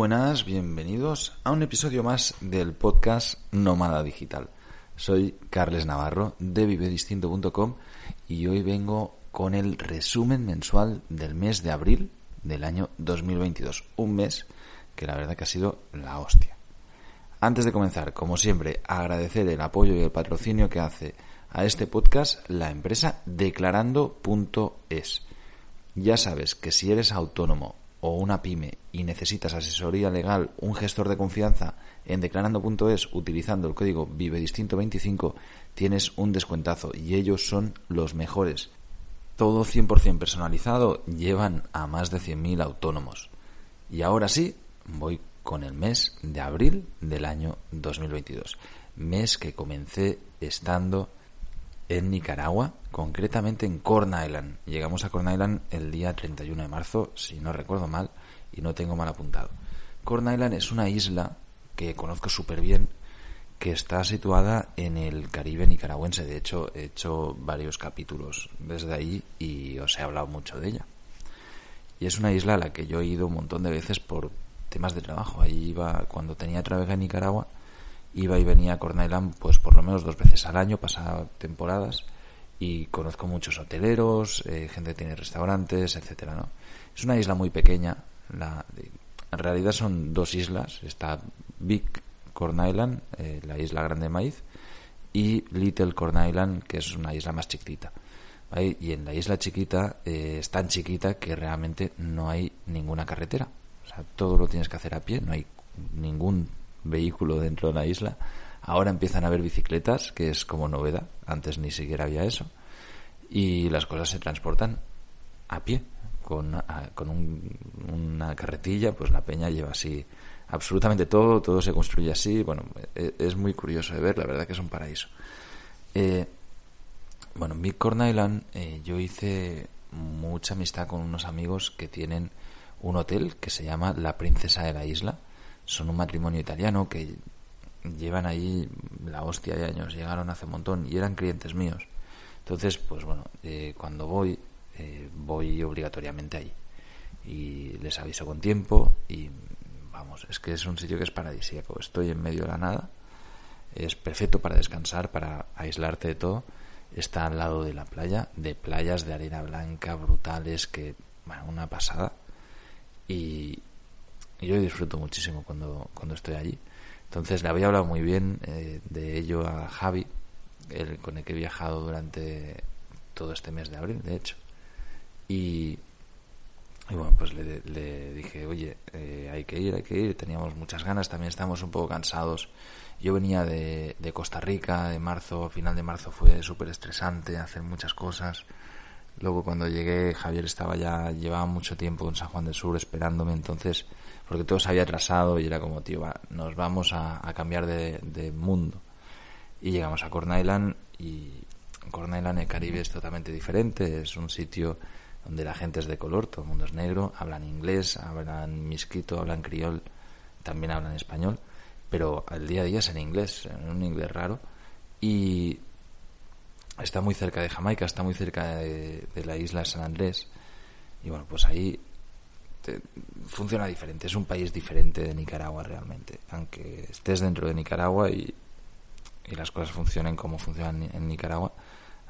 buenas, bienvenidos a un episodio más del podcast Nómada Digital. Soy Carles Navarro de vivedistinto.com y hoy vengo con el resumen mensual del mes de abril del año 2022. Un mes que la verdad que ha sido la hostia. Antes de comenzar, como siempre, agradecer el apoyo y el patrocinio que hace a este podcast la empresa declarando.es. Ya sabes que si eres autónomo o una pyme y necesitas asesoría legal, un gestor de confianza en declarando.es utilizando el código vivedistinto25 tienes un descuentazo y ellos son los mejores. Todo 100% personalizado, llevan a más de 100.000 autónomos. Y ahora sí, voy con el mes de abril del año 2022. Mes que comencé estando en Nicaragua, concretamente en Corn Island. Llegamos a Corn Island el día 31 de marzo, si no recuerdo mal, y no tengo mal apuntado. Corn Island es una isla que conozco súper bien, que está situada en el Caribe nicaragüense. De hecho, he hecho varios capítulos desde ahí y os he hablado mucho de ella. Y es una isla a la que yo he ido un montón de veces por temas de trabajo. Ahí iba, cuando tenía trabajo en Nicaragua, iba y venía a Corn Island pues por lo menos dos veces al año, pasaba temporadas y conozco muchos hoteleros, eh, gente que tiene restaurantes, etcétera, ¿no? Es una isla muy pequeña, la, en realidad son dos islas, está Big Corn Island, eh, la isla Grande Maíz, y Little Corn Island, que es una isla más chiquitita. Y en la isla chiquita eh, es tan chiquita que realmente no hay ninguna carretera. O sea, todo lo tienes que hacer a pie, no hay ningún vehículo dentro de la isla. Ahora empiezan a haber bicicletas, que es como novedad. Antes ni siquiera había eso. Y las cosas se transportan a pie. Con, con una carretilla, pues la peña lleva así absolutamente todo, todo se construye así. Bueno, e, es, muy curioso de ver, la verdad que es un paraíso. Eh, bueno, en Big Corn Island eh, yo hice mucha amistad con unos amigos que tienen un hotel que se llama La Princesa de la Isla. Son un matrimonio italiano que llevan ahí la hostia de años, llegaron hace un montón y eran clientes míos. Entonces, pues bueno, eh, cuando voy, voy obligatoriamente ahí. Y les aviso con tiempo y vamos, es que es un sitio que es paradisíaco. Estoy en medio de la nada, es perfecto para descansar, para aislarte de todo. Está al lado de la playa, de playas de arena blanca brutales, que, bueno, una pasada. Y, yo disfruto muchísimo cuando, cuando estoy allí. Entonces le había hablado muy bien eh, de ello a Javi, el, con el que he viajado durante todo este mes de abril, de hecho. Y, y bueno, pues le, dije, oye, eh, hay que ir, hay que ir. Teníamos muchas ganas, también estábamos un poco cansados. Yo venía de, de Costa Rica, de marzo, final de marzo fue súper estresante, hacer muchas cosas. Luego cuando llegué, Javier estaba ya, llevaba mucho tiempo en San Juan del Sur esperándome, entonces, porque todo se había atrasado y era como, tío, nos vamos a, cambiar de, de, mundo. Y llegamos a Corn Island y Corn Island, el Caribe, es totalmente diferente, es un sitio donde la gente es de color, todo el mundo es negro, hablan inglés, hablan misquito, hablan criol, también hablan español, pero el día a día es en inglés, en un inglés raro, y está muy cerca de Jamaica, está muy cerca de, la isla San Andrés, y bueno, pues ahí funciona diferente, es un país diferente de Nicaragua realmente, aunque estés dentro de Nicaragua y, y las cosas funcionen como funcionan en Nicaragua,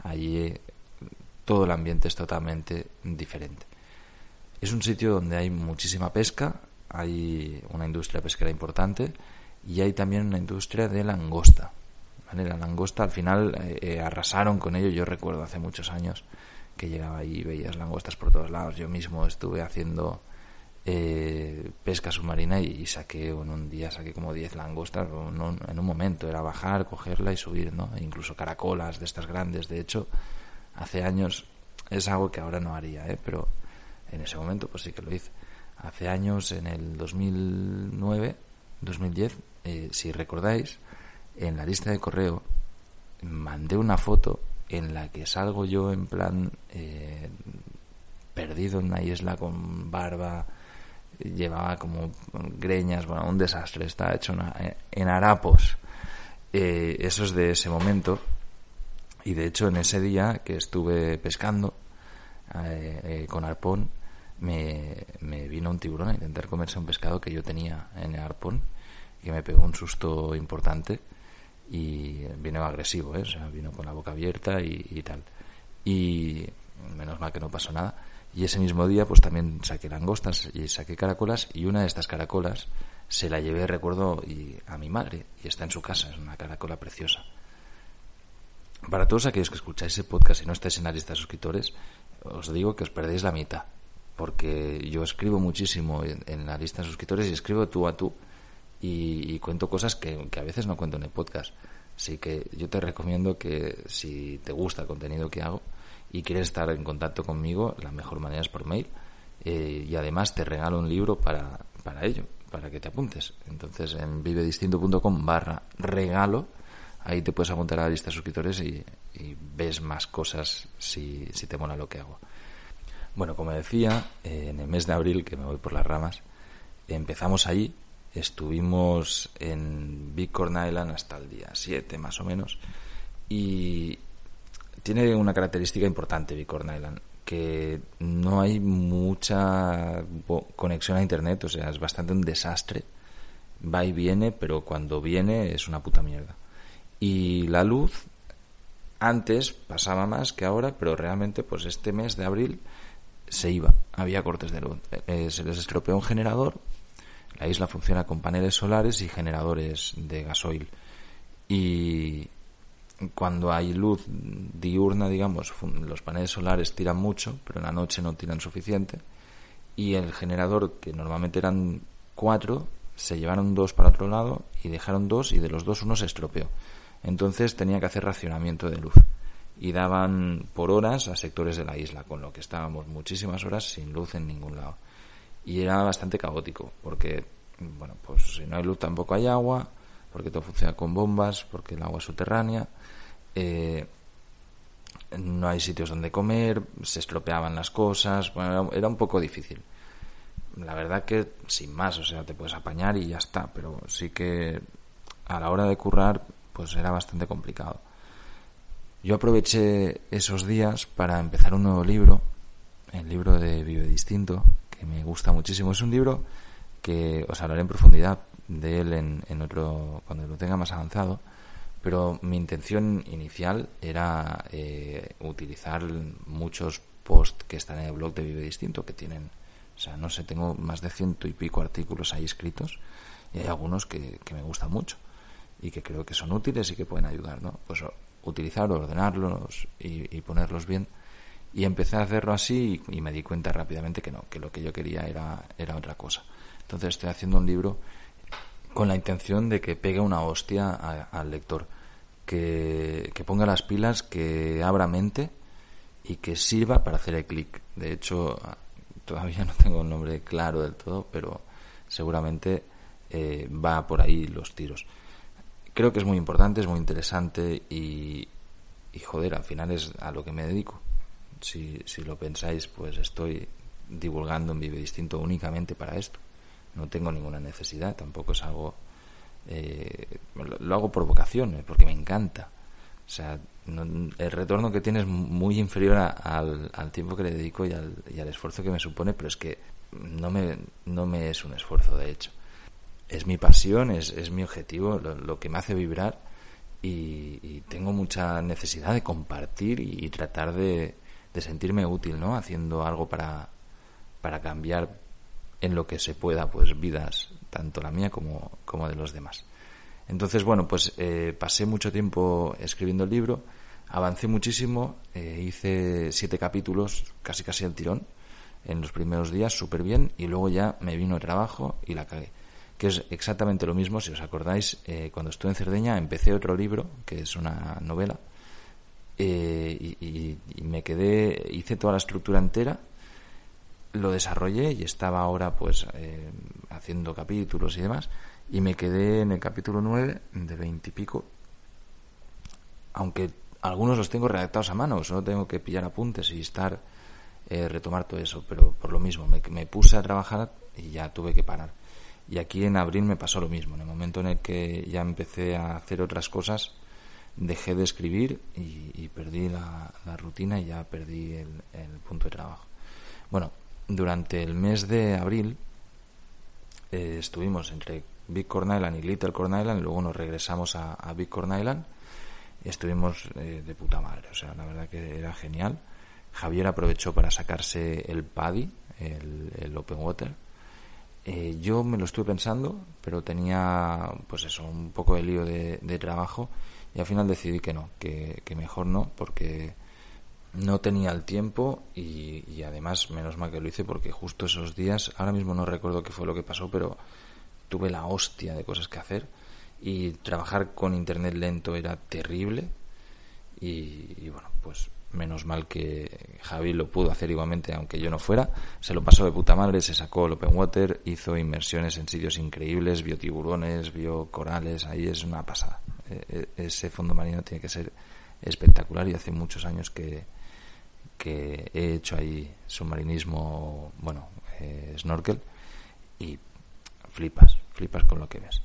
allí todo el ambiente es totalmente diferente. Es un sitio donde hay muchísima pesca, hay una industria pesquera importante y hay también una industria de langosta. La langosta al final eh, eh, arrasaron con ello. Yo recuerdo hace muchos años que llegaba ahí y veías langostas por todos lados. Yo mismo estuve haciendo eh, pesca submarina y, saqué en un día saqué como 10 langostas en un momento. Era bajar, cogerla y subir, ¿no? E incluso caracolas de estas grandes. De hecho, hace años es algo que ahora no haría, ¿eh? pero en ese momento pues sí que lo hice. Hace años, en el 2009, 2010, eh, si recordáis, en la lista de correo mandé una foto en la que salgo yo en plan eh, perdido en una isla con barba, llevaba como greñas, bueno, un desastre, estaba hecho en harapos. Eh, eso es de ese momento. Y de hecho, en ese día que estuve pescando eh, eh, con arpón, me, me, vino un tiburón a intentar comerse un pescado que yo tenía en el arpón, que me pegó un susto importante y vino agresivo, ¿eh? o sea, vino con la boca abierta y, tal. Y menos mal que no pasó nada y ese mismo día, pues también saqué langostas y saqué caracolas. Y una de estas caracolas se la llevé, recuerdo, y a mi madre. Y está en su casa, es una caracola preciosa. Para todos aquellos que escucháis ese podcast y no estáis en la lista de suscriptores, os digo que os perdéis la mitad. Porque yo escribo muchísimo en, la lista de suscriptores y escribo tú a tú. Y, cuento cosas que, a veces no cuento en el podcast. Así que yo te recomiendo que si te gusta el contenido que hago, y quieres estar en contacto conmigo, la mejor manera es por mail. Eh, y además te regalo un libro para, para ello, para que te apuntes. Entonces en vivedistinto.com barra regalo, ahí te puedes apuntar a la lista de suscriptores y, ves más cosas si, si, te mola lo que hago. Bueno, como decía, eh, en el mes de abril, que me voy por las ramas, empezamos allí, estuvimos en Big Corn Island hasta el día 7 más o menos, y, tiene una característica importante Bicorn Island, que no hay mucha conexión a internet, o sea, es bastante un desastre. Va y viene, pero cuando viene es una puta mierda. Y la luz antes pasaba más que ahora, pero realmente pues este mes de abril se iba, había cortes de luz. Eh, se les estropeó un generador, la isla funciona con paneles solares y generadores de gasoil. Y, cuando hay luz diurna, digamos, los paneles solares tiran mucho, pero en la noche no tiran suficiente. Y el generador, que normalmente eran cuatro, se llevaron dos para otro lado y dejaron dos y de los dos uno se estropeó. Entonces tenía que hacer racionamiento de luz. Y daban por horas a sectores de la isla, con lo que estábamos muchísimas horas sin luz en ningún lado. Y era bastante caótico, porque, bueno, pues si no hay luz tampoco hay agua, porque todo funciona con bombas, porque el agua es subterránea eh, no hay sitios donde comer, se estropeaban las cosas, bueno, era, un poco difícil. La verdad que sin más, o sea, te puedes apañar y ya está, pero sí que a la hora de currar, pues era bastante complicado. Yo aproveché esos días para empezar un nuevo libro, el libro de Vive Distinto, que me gusta muchísimo. Es un libro que os hablaré en profundidad de él en, en otro, cuando lo tenga más avanzado pero mi intención inicial era eh, utilizar muchos posts que están en el blog de Vive Distinto, que tienen, o sea, no sé, tengo más de ciento y pico artículos ahí escritos y hay algunos que, que me gustan mucho y que creo que son útiles y que pueden ayudar, ¿no? Pues utilizar, ordenarlos y, y ponerlos bien. Y empecé a hacerlo así y, me di cuenta rápidamente que no, que lo que yo quería era, era otra cosa. Entonces estoy haciendo un libro con la intención de que pegue una hostia al lector, que, ponga las pilas, que abra mente y que sirva para hacer el clic. De hecho, todavía no tengo un nombre claro del todo, pero seguramente eh, va por ahí los tiros. Creo que es muy importante, es muy interesante y, y joder, al final es a lo que me dedico. Si, si lo pensáis, pues estoy divulgando en Vive Distinto únicamente para esto no tengo ninguna necesidad, tampoco es algo... Eh, lo, hago por vocación, eh, porque me encanta. O sea, el retorno que tiene es muy inferior al, tiempo que le dedico y al, y al, esfuerzo que me supone, pero es que no me, no me es un esfuerzo, de hecho. Es mi pasión, es, es mi objetivo, lo, que me hace vibrar y, tengo mucha necesidad de compartir y, tratar de, de, sentirme útil, ¿no? Haciendo algo para, para cambiar en lo que se pueda, pues vidas, tanto la mía como, como de los demás. Entonces, bueno, pues eh, pasé mucho tiempo escribiendo el libro, avancé muchísimo, eh, hice siete capítulos, casi casi al tirón, en los primeros días, súper bien, y luego ya me vino el trabajo y la cagué. Que es exactamente lo mismo, si os acordáis, eh, cuando estuve en Cerdeña empecé otro libro, que es una novela, eh, y, me quedé, hice toda la estructura entera, lo desarrollé y estaba ahora pues eh, haciendo capítulos y demás, y me quedé en el capítulo 9 de 20 y pico, aunque algunos los tengo redactados a mano, solo tengo que pillar apuntes y estar, eh, retomar todo eso, pero por lo mismo, me, me puse a trabajar y ya tuve que parar. Y aquí en abril me pasó lo mismo. En el momento en el que ya empecé a hacer otras cosas, dejé de escribir y, perdí la, rutina y ya perdí el, punto de trabajo. Bueno, durante el mes de abril eh, estuvimos entre Big Corn Island y Little Corn Island, luego nos regresamos a, Big Corn Island y estuvimos eh, de puta madre, o sea, la verdad que era genial. Javier aprovechó para sacarse el PADI, el Open Water, eh, yo me lo estuve pensando, pero tenía, pues eso, un poco de lío de, trabajo y al final decidí que no, que, mejor no, porque no tenía el tiempo y, además menos mal que lo hice porque justo esos días, ahora mismo no recuerdo qué fue lo que pasó, pero tuve la hostia de cosas que hacer y trabajar con internet lento era terrible y bueno, pues menos mal que Javi lo pudo hacer igualmente aunque yo no fuera, se lo pasó de puta madre, se sacó el open water, hizo inmersiones en sitios increíbles, vio tiburones, vio corales, ahí es una pasada. E, e, ese fondo marino tiene que ser espectacular y hace muchos años que, que he hecho ahí submarinismo, bueno, eh, snorkel y flipas, flipas con lo que ves.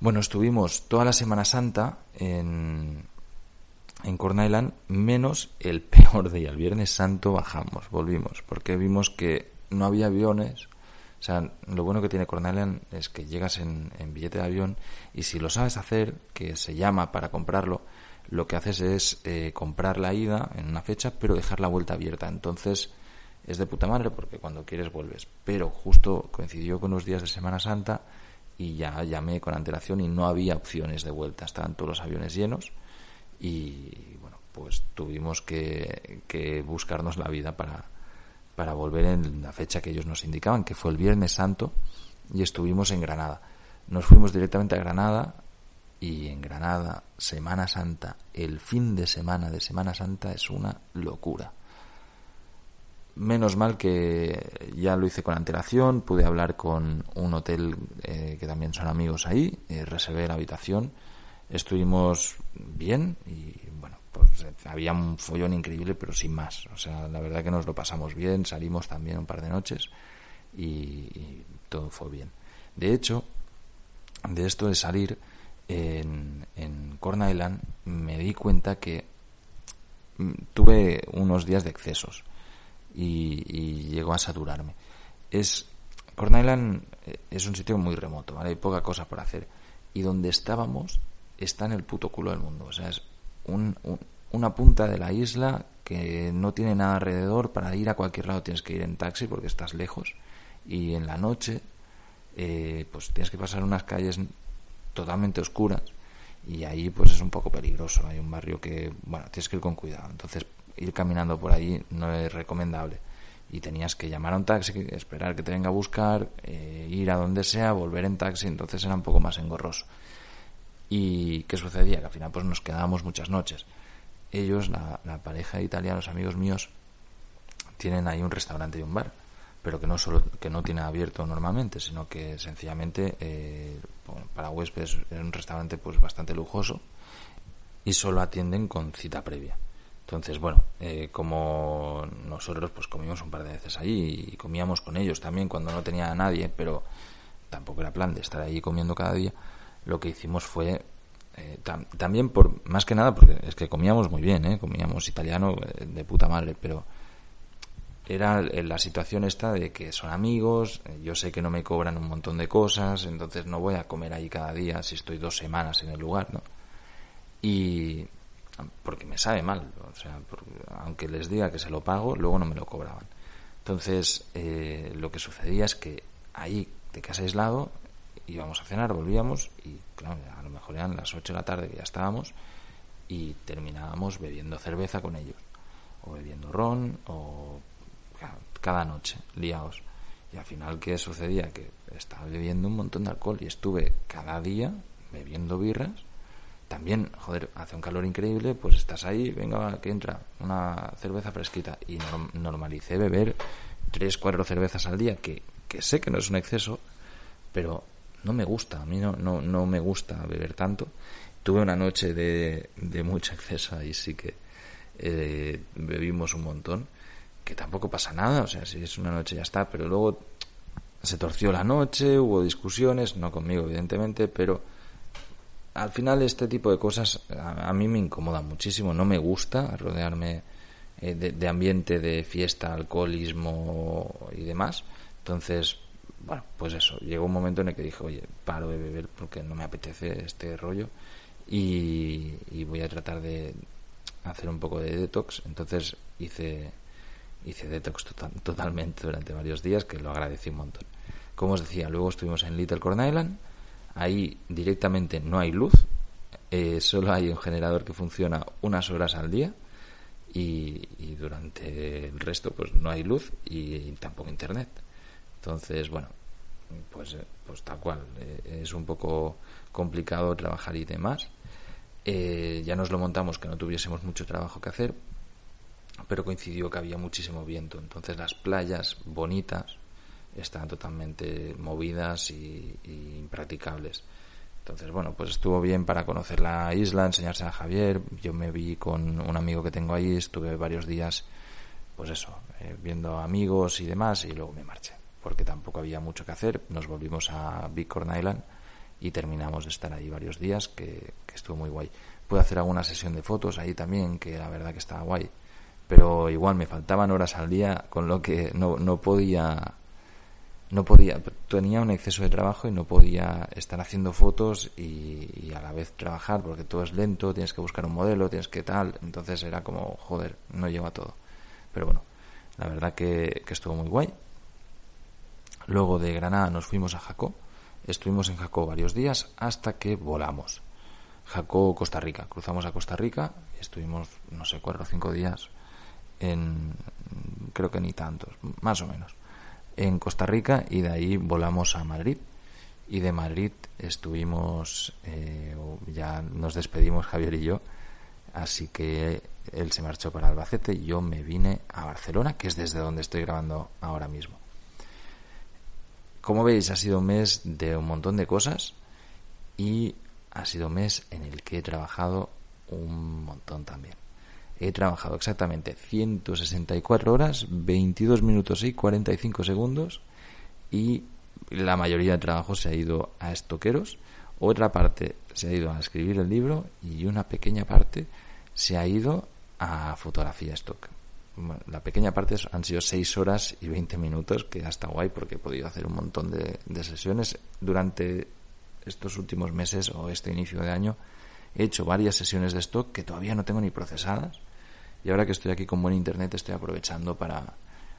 Bueno, estuvimos toda la Semana Santa en, en Corn Island, menos el peor día. El Viernes Santo bajamos, volvimos, porque vimos que no había aviones. O sea, lo bueno que tiene Corn Island es que llegas en, billete de avión y si lo sabes hacer, que se llama para comprarlo, lo que haces es eh, comprar la ida en una fecha, pero dejar la vuelta abierta. Entonces es de puta madre porque cuando quieres vuelves. Pero justo coincidió con los días de Semana Santa y ya llamé con antelación y no había opciones de vuelta. Estaban todos los aviones llenos y bueno, pues tuvimos que, buscarnos la vida para, para volver en la fecha que ellos nos indicaban, que fue el Viernes Santo, y estuvimos en Granada. Nos fuimos directamente a Granada y en Granada, Semana Santa, el fin de semana de Semana Santa es una locura. Menos mal que ya lo hice con antelación, pude hablar con un hotel eh, que también son amigos ahí, eh, reservé la habitación estuvimos bien y bueno, había un follón increíble, pero sin más. O sea, la verdad que nos lo pasamos bien, salimos también un par de noches y, todo fue bien. De hecho, de esto de salir en, en Corn Island, me di cuenta que mm, tuve unos días de excesos y, y llegó a saturarme. Es Corn Island eh, es un sitio muy remoto, ¿vale? Hay poca cosa por hacer. Y donde estábamos está en el puto culo del mundo. O sea, es una punta de la isla que no tiene nada alrededor. Para ir a cualquier lado tienes que ir en taxi porque estás lejos. Y en la noche, eh, pues tienes que pasar unas calles totalmente oscuras. Y ahí, pues es un poco peligroso. Hay un barrio que, bueno, tienes que ir con cuidado. Entonces, ir caminando por ahí no es recomendable. Y tenías que llamar a un taxi, esperar que te venga a buscar, eh, ir a donde sea, volver en taxi. Entonces era un poco más engorroso. ¿Y qué sucedía? Que al final pues nos quedábamos muchas noches. Ellos, la, pareja de italianos, amigos míos, tienen ahí un restaurante y un bar, pero que no solo que no tiene abierto normalmente, sino que sencillamente eh, para huéspedes es un restaurante pues bastante lujoso y solo atienden con cita previa. Entonces, bueno, eh, como nosotros pues comimos un par de veces allí y comíamos con ellos también cuando no tenía a nadie, pero tampoco era plan de estar ahí comiendo cada día, lo que hicimos fue eh, también por más que nada porque es que comíamos muy bien ¿eh? comíamos italiano eh, de puta madre pero era la situación esta de que son amigos eh, yo sé que no me cobran un montón de cosas entonces no voy a comer ahí cada día si estoy dos semanas en el lugar no y porque me sabe mal o sea aunque les diga que se lo pago luego no me lo cobraban entonces lo que sucedía es que ahí de casa aislado íbamos a cenar, volvíamos y claro, a lo mejor eran las 8 de la tarde que ya estábamos y terminábamos bebiendo cerveza con ellos o bebiendo ron o cada noche liados y al final qué sucedía que estaba bebiendo un montón de alcohol y estuve cada día bebiendo birras. También, joder, hace un calor increíble, pues estás ahí, venga, que entra una cerveza fresquita. Y normalicé beber tres, cuatro cervezas al día, que, que sé que no es un exceso, pero no me gusta, a mí no, no, no me gusta beber tanto. Tuve una noche de, de mucho exceso y sí que eh, bebimos un montón, que tampoco pasa nada, o sea, si es una noche ya está, pero luego se torció la noche, hubo discusiones, no conmigo evidentemente, pero al final este tipo de cosas a, mí me incomoda muchísimo, no me gusta rodearme eh, de, de, ambiente de fiesta, alcoholismo y demás. Entonces, bueno, pues eso, llegó un momento en el que dije, oye, paro de beber porque no me apetece este rollo y, voy a tratar de hacer un poco de detox. Entonces hice, hice detox totalmente durante varios días, que lo agradecí un montón. Como os decía, luego estuvimos en Little Corn Island, ahí directamente no hay luz, eh, solo hay un generador que funciona unas horas al día y, y durante el resto pues no hay luz y tampoco internet. Entonces, bueno, pues, eh, pues tal cual. Eh, es un poco complicado trabajar y demás. Eh, ya nos lo montamos que no tuviésemos mucho trabajo que hacer, pero coincidió que había muchísimo viento. Entonces las playas bonitas estaban totalmente movidas y, y impracticables. Entonces, bueno, pues estuvo bien para conocer la isla, enseñarse a Javier. Yo me vi con un amigo que tengo ahí, estuve varios días, pues eso, viendo amigos y demás, y luego me marché porque tampoco había mucho que hacer. Nos volvimos a Big Corn Island y terminamos de estar ahí varios días, que, estuvo muy guay. Pude hacer alguna sesión de fotos ahí también, que la verdad que estaba guay. Pero igual me faltaban horas al día, con lo que no, no podía no podía, tenía un exceso de trabajo y no podía estar haciendo fotos y, a la vez trabajar porque todo es lento, tienes que buscar un modelo, tienes que tal, entonces era como, joder, no lleva todo. Pero bueno, la verdad que, que estuvo muy guay Luego de Granada nos fuimos a Jacó. Estuvimos en Jacó varios días hasta que volamos. Jacó, Costa Rica. Cruzamos a Costa Rica estuvimos, no sé, cuatro o cinco días en, creo que ni tantos, más o menos, en Costa Rica y de ahí volamos a Madrid. Y de Madrid estuvimos, eh, ya nos despedimos Javier y yo, así que él se marchó para Albacete y yo me vine a Barcelona, que es desde donde estoy grabando ahora mismo. Como veis, ha sido un mes de un montón de cosas y ha sido un mes en el que he trabajado un montón también. He trabajado exactamente 164 horas, 22 minutos y 45 segundos y la mayoría del trabajo se ha ido a estoqueros, otra parte se ha ido a escribir el libro y una pequeña parte se ha ido a fotografía stock la pequeña parte han sido 6 horas y 20 minutos, que hasta guay porque he podido hacer un montón de, sesiones. Durante estos últimos meses o este inicio de año he hecho varias sesiones de stock que todavía no tengo ni procesadas. Y ahora que estoy aquí con buen internet estoy aprovechando para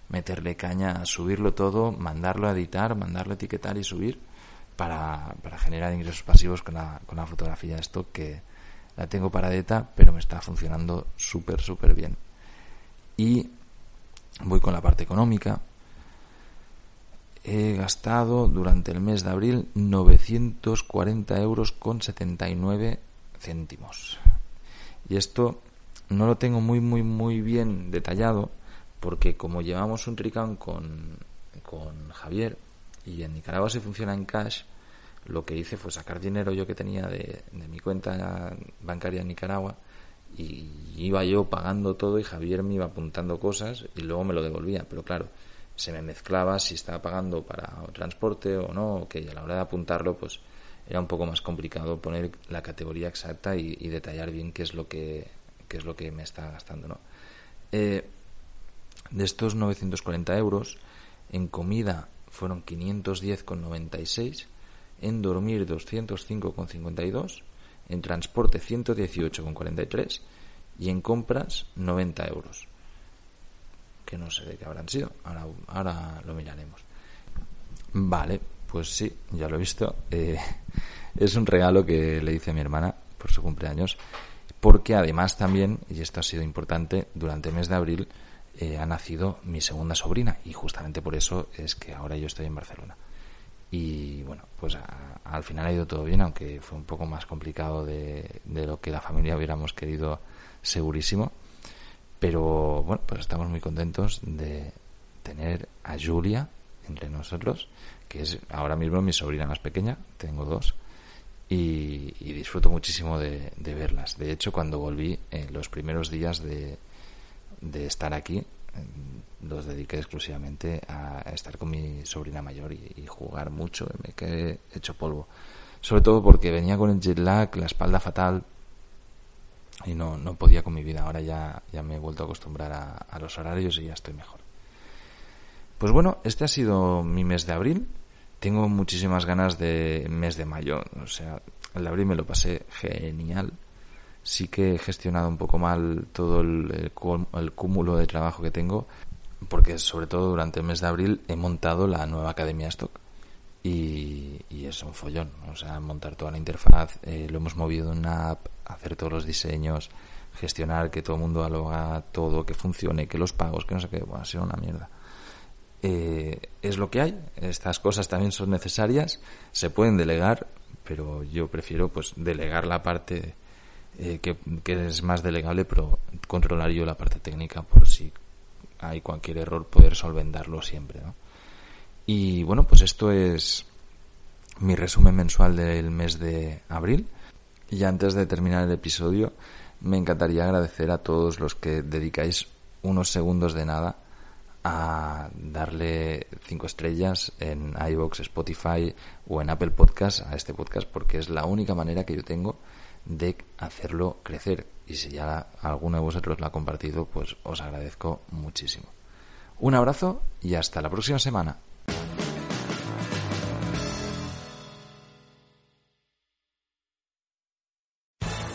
meterle caña a subirlo todo, mandarlo a editar, mandarlo a etiquetar y subir para, para generar ingresos pasivos con la, con la fotografía de stock que la tengo paradeta pero me está funcionando súper, súper bien y voy con la parte económica. He gastado durante el mes de abril 940 euros con 79 céntimos. Y esto no lo tengo muy, muy, muy bien detallado porque como llevamos un tricán con, con Javier y en Nicaragua se funciona en cash, lo que hice fue sacar dinero yo que tenía de, de mi cuenta bancaria en Nicaragua y iba yo pagando todo y Javier me iba apuntando cosas y luego me lo devolvía, pero claro, se me mezclaba si estaba pagando para transporte o no, que a la hora de apuntarlo pues era un poco más complicado poner la categoría exacta y, detallar bien qué es lo que qué es lo que me está gastando, ¿no? Eh, de estos 940 euros, en comida fueron 510,96, en dormir 205,52 en transporte 118,43 y en compras 90 euros. Que no sé de qué habrán sido, ahora, ahora lo miraremos. Vale, pues sí, ya lo he visto. Eh, es un regalo que le hice a mi hermana por su cumpleaños, porque además también, y esto ha sido importante, durante el mes de abril eh, ha nacido mi segunda sobrina y justamente por eso es que ahora yo estoy en Barcelona. Y bueno, pues al final ha ido todo bien, aunque fue un poco más complicado de, de lo que la familia hubiéramos querido, segurísimo. Pero bueno, pues estamos muy contentos de tener a Julia entre nosotros, que es ahora mismo mi sobrina más pequeña, tengo dos, y, disfruto muchísimo de, verlas. De hecho, cuando volví, en los primeros días de, de estar aquí, los dediqué exclusivamente a estar con mi sobrina mayor y, jugar mucho. Me quedé hecho polvo. Sobre todo porque venía con el jet lag, la espalda fatal y no, no podía con mi vida. Ahora ya, ya me he vuelto a acostumbrar a, los horarios y ya estoy mejor. Pues bueno, este ha sido mi mes de abril. Tengo muchísimas ganas de mes de mayo. O sea, el abril me lo pasé genial sí que he gestionado un poco mal todo el, cúmulo de trabajo que tengo, porque sobre todo durante el mes de abril he montado la nueva Academia Stock. Y, es un follón, o sea, montar toda la interfaz, eh, lo hemos movido en una app, hacer todos los diseños, gestionar que todo el mundo haga todo, que funcione, que los pagos, que no sé qué, bueno, ha sido una mierda. Eh, es lo que hay, estas cosas también son necesarias, se pueden delegar, pero yo prefiero pues delegar la parte eh, que, es más delegable, pero controlar yo la parte técnica por si hay cualquier error, poder solventarlo siempre. Y bueno, pues esto es mi resumen mensual del mes de abril. Y antes de terminar el episodio, me encantaría agradecer a todos los que dedicáis unos segundos de nada a darle cinco estrellas en iBox, Spotify o en Apple Podcast a este podcast porque es la única manera que yo tengo de hacerlo crecer. Y si ya alguno de vosotros lo ha compartido, pues os agradezco muchísimo. Un abrazo y hasta la próxima semana.